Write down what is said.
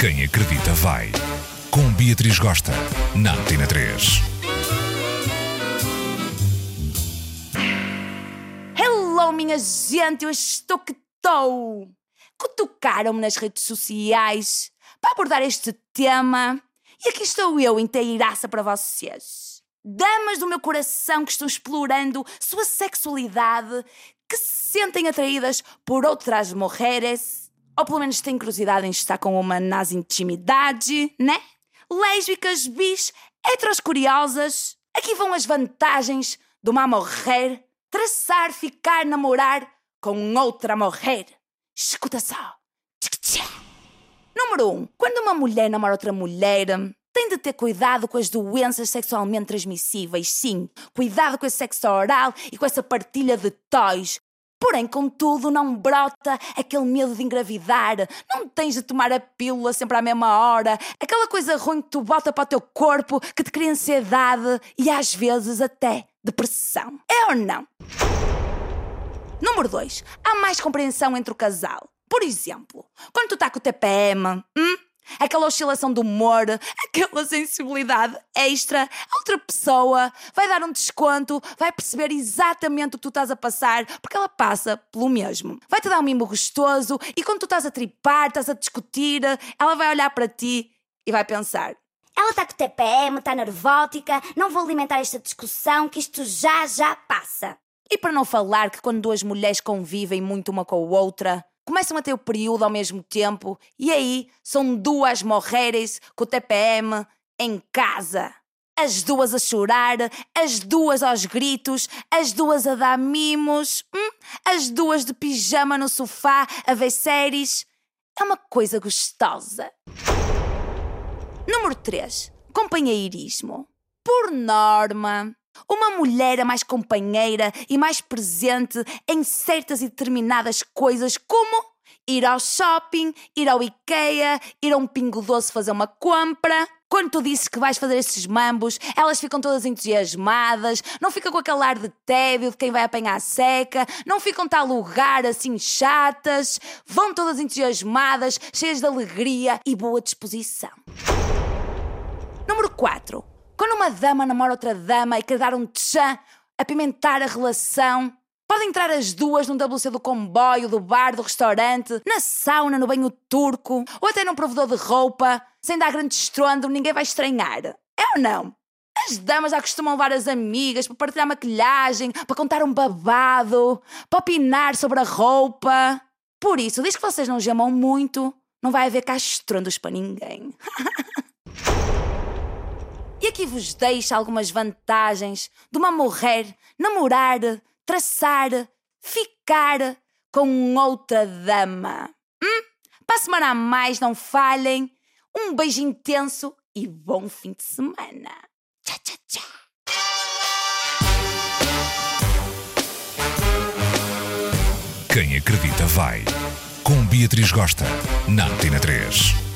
Quem acredita vai. Com Beatriz Gosta, na Antena 3. Hello, minha gente, eu estou que estou. Cutucaram-me nas redes sociais para abordar este tema e aqui estou eu inteiraça para vocês. Damas do meu coração que estão explorando sua sexualidade, que se sentem atraídas por outras mulheres, ou pelo menos têm curiosidade em estar com uma nas intimidade, né? Lésbicas, bis, heteros curiosas. Aqui vão as vantagens de uma mulher traçar, ficar, namorar com outra mulher. Escuta só. Número 1. Um, quando uma mulher namora outra mulher, tem de ter cuidado com as doenças sexualmente transmissíveis, sim. Cuidado com esse sexo oral e com essa partilha de toys. Porém, contudo, não brota aquele medo de engravidar. Não tens de tomar a pílula sempre à mesma hora. Aquela coisa ruim que tu bota para o teu corpo que te cria ansiedade e às vezes até depressão. É ou não? Número 2. Há mais compreensão entre o casal. Por exemplo, quando tu está com o TPM, hum? Aquela oscilação do humor, aquela sensibilidade extra, a outra pessoa vai dar um desconto, vai perceber exatamente o que tu estás a passar, porque ela passa pelo mesmo. Vai-te dar um mimo gostoso e quando tu estás a tripar, estás a discutir, ela vai olhar para ti e vai pensar: ela está com TPM, está nervótica, não vou alimentar esta discussão, que isto já, já passa. E para não falar que quando duas mulheres convivem muito uma com a outra, começam a ter o período ao mesmo tempo e aí são duas mulheres com o TPM em casa. As duas a chorar, as duas aos gritos, as duas a dar mimos, hum? as duas de pijama no sofá a ver séries. É uma coisa gostosa. Número 3. Companheirismo. Por norma, uma mulher é mais companheira e mais presente em certas e determinadas coisas, como ir ao shopping, ir ao IKEA, ir a um pingo doce fazer uma compra. Quando tu dizes que vais fazer esses mambos, elas ficam todas entusiasmadas, não ficam com aquele ar de tédio de quem vai apanhar a seca, não ficam tal lugar assim chatas, vão todas entusiasmadas, cheias de alegria e boa disposição. Número 4. Quando uma dama namora outra dama e quer dar um tchan, apimentar a relação, podem entrar as duas num WC do comboio, do bar, do restaurante, na sauna, no banho turco, ou até num provedor de roupa, sem dar grande estrondo, ninguém vai estranhar. É ou não? As damas já costumam levar as amigas para partilhar maquilhagem, para contar um babado, para opinar sobre a roupa. Por isso, diz que vocês não gemam muito, não vai haver cá estrondos para ninguém. Aqui vos deixo algumas vantagens de uma mulher namorar, traçar, ficar com outra dama. Hum? Para a semana a mais, não falhem. Um beijo intenso e bom fim de semana. Tchau, tchau, tchau. Quem acredita vai. Com Beatriz Gosta, na Antena 3.